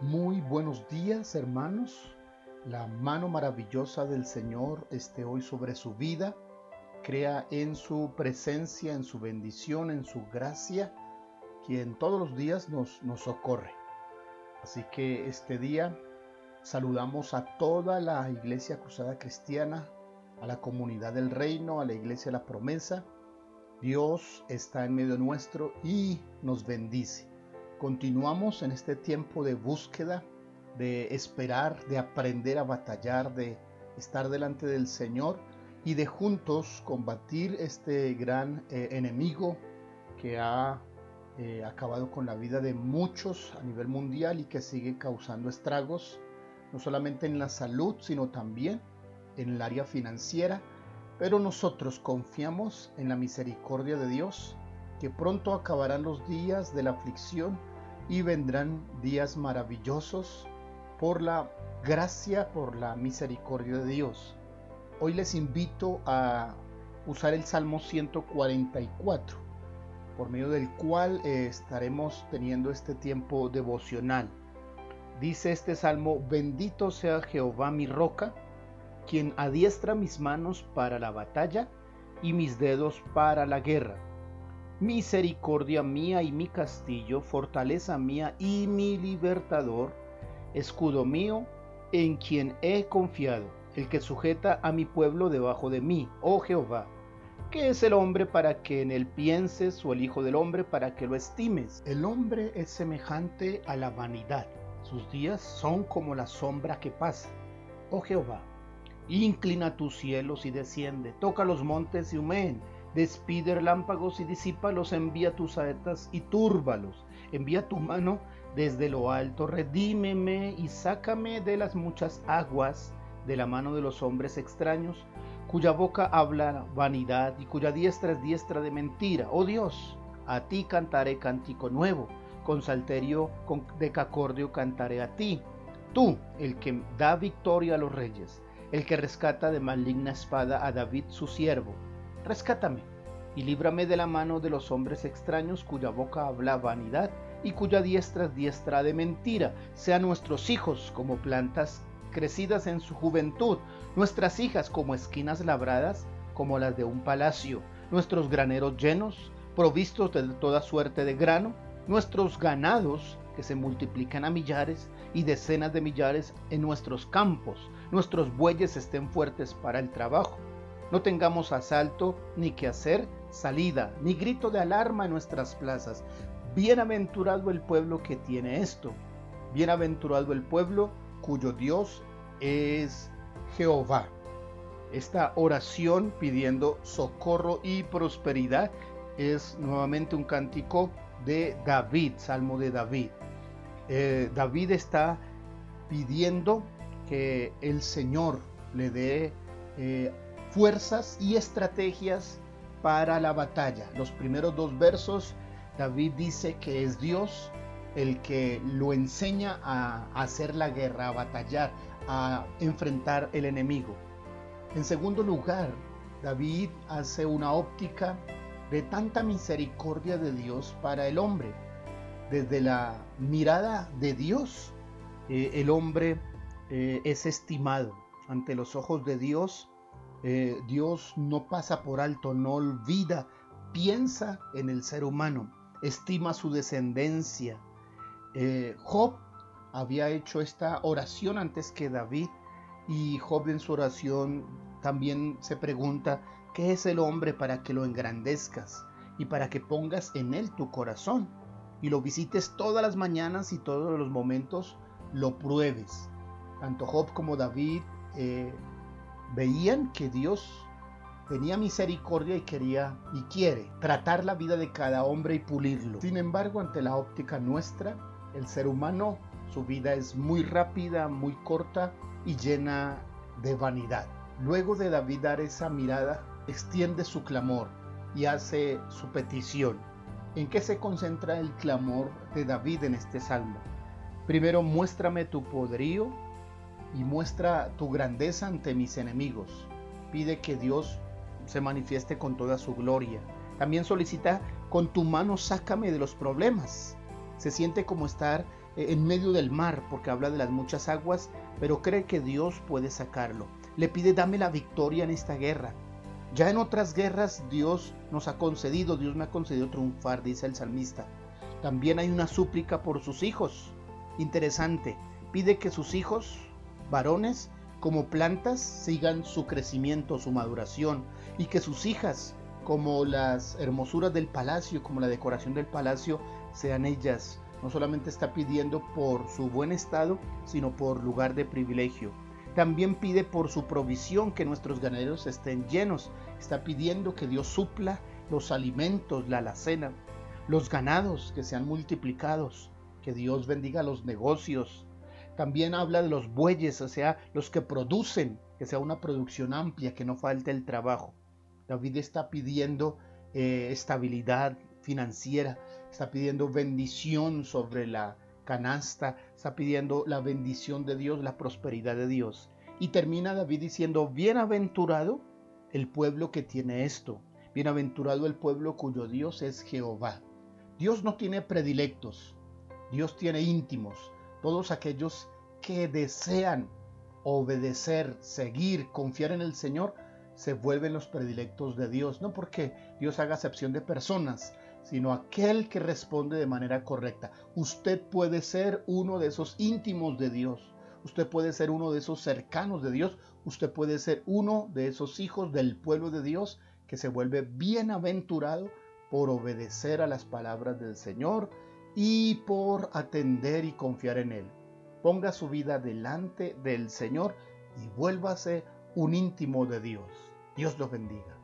Muy buenos días hermanos. La mano maravillosa del Señor esté hoy sobre su vida. Crea en su presencia, en su bendición, en su gracia, quien todos los días nos, nos socorre. Así que este día saludamos a toda la Iglesia Cruzada Cristiana, a la comunidad del reino, a la Iglesia de la Promesa. Dios está en medio nuestro y nos bendice. Continuamos en este tiempo de búsqueda, de esperar, de aprender a batallar, de estar delante del Señor y de juntos combatir este gran eh, enemigo que ha eh, acabado con la vida de muchos a nivel mundial y que sigue causando estragos, no solamente en la salud, sino también en el área financiera. Pero nosotros confiamos en la misericordia de Dios, que pronto acabarán los días de la aflicción y vendrán días maravillosos por la gracia, por la misericordia de Dios. Hoy les invito a usar el Salmo 144, por medio del cual eh, estaremos teniendo este tiempo devocional. Dice este salmo, bendito sea Jehová mi roca, quien adiestra mis manos para la batalla y mis dedos para la guerra misericordia mía y mi castillo, fortaleza mía y mi libertador, escudo mío, en quien he confiado, el que sujeta a mi pueblo debajo de mí, oh Jehová. ¿Qué es el hombre para que en él pienses o el Hijo del hombre para que lo estimes? El hombre es semejante a la vanidad. Sus días son como la sombra que pasa. Oh Jehová, inclina tus cielos y desciende, toca los montes y humeen Despide relámpagos y disípalos, envía tus saetas y túrbalos. Envía tu mano desde lo alto, redímeme y sácame de las muchas aguas de la mano de los hombres extraños, cuya boca habla vanidad y cuya diestra es diestra de mentira. Oh Dios, a ti cantaré cántico nuevo, con salterio, con decacordio cantaré a ti. Tú, el que da victoria a los reyes, el que rescata de maligna espada a David su siervo rescátame y líbrame de la mano de los hombres extraños cuya boca habla vanidad y cuya diestra es diestra de mentira. Sean nuestros hijos como plantas crecidas en su juventud, nuestras hijas como esquinas labradas, como las de un palacio, nuestros graneros llenos, provistos de toda suerte de grano, nuestros ganados que se multiplican a millares y decenas de millares en nuestros campos, nuestros bueyes estén fuertes para el trabajo no tengamos asalto, ni que hacer salida, ni grito de alarma en nuestras plazas. Bienaventurado el pueblo que tiene esto. Bienaventurado el pueblo cuyo Dios es Jehová. Esta oración pidiendo socorro y prosperidad es nuevamente un cántico de David, Salmo de David. Eh, David está pidiendo que el Señor le dé eh, fuerzas y estrategias para la batalla. Los primeros dos versos, David dice que es Dios el que lo enseña a hacer la guerra, a batallar, a enfrentar el enemigo. En segundo lugar, David hace una óptica de tanta misericordia de Dios para el hombre. Desde la mirada de Dios, eh, el hombre eh, es estimado ante los ojos de Dios eh, Dios no pasa por alto, no olvida, piensa en el ser humano, estima su descendencia. Eh, Job había hecho esta oración antes que David y Job en su oración también se pregunta, ¿qué es el hombre para que lo engrandezcas y para que pongas en él tu corazón y lo visites todas las mañanas y todos los momentos lo pruebes? Tanto Job como David eh, veían que Dios tenía misericordia y quería y quiere tratar la vida de cada hombre y pulirlo. Sin embargo, ante la óptica nuestra, el ser humano, su vida es muy rápida, muy corta y llena de vanidad. Luego de David dar esa mirada, extiende su clamor y hace su petición. ¿En qué se concentra el clamor de David en este salmo? Primero, muéstrame tu poderío y muestra tu grandeza ante mis enemigos. Pide que Dios se manifieste con toda su gloria. También solicita, con tu mano sácame de los problemas. Se siente como estar eh, en medio del mar, porque habla de las muchas aguas, pero cree que Dios puede sacarlo. Le pide, dame la victoria en esta guerra. Ya en otras guerras Dios nos ha concedido, Dios me ha concedido triunfar, dice el salmista. También hay una súplica por sus hijos. Interesante, pide que sus hijos, varones, como plantas, sigan su crecimiento, su maduración, y que sus hijas, como las hermosuras del palacio, como la decoración del palacio, sean ellas. No solamente está pidiendo por su buen estado, sino por lugar de privilegio. También pide por su provisión que nuestros ganaderos estén llenos. Está pidiendo que Dios supla los alimentos, la alacena, los ganados que sean multiplicados, que Dios bendiga los negocios. También habla de los bueyes, o sea, los que producen, que sea una producción amplia, que no falte el trabajo. David está pidiendo eh, estabilidad financiera, está pidiendo bendición sobre la canasta, está pidiendo la bendición de Dios, la prosperidad de Dios. Y termina David diciendo, bienaventurado el pueblo que tiene esto, bienaventurado el pueblo cuyo Dios es Jehová. Dios no tiene predilectos, Dios tiene íntimos, todos aquellos que desean obedecer, seguir, confiar en el Señor, se vuelven los predilectos de Dios, no porque Dios haga acepción de personas, sino aquel que responde de manera correcta. Usted puede ser uno de esos íntimos de Dios, usted puede ser uno de esos cercanos de Dios, usted puede ser uno de esos hijos del pueblo de Dios que se vuelve bienaventurado por obedecer a las palabras del Señor y por atender y confiar en Él. Ponga su vida delante del Señor y vuélvase un íntimo de Dios. Dios los bendiga.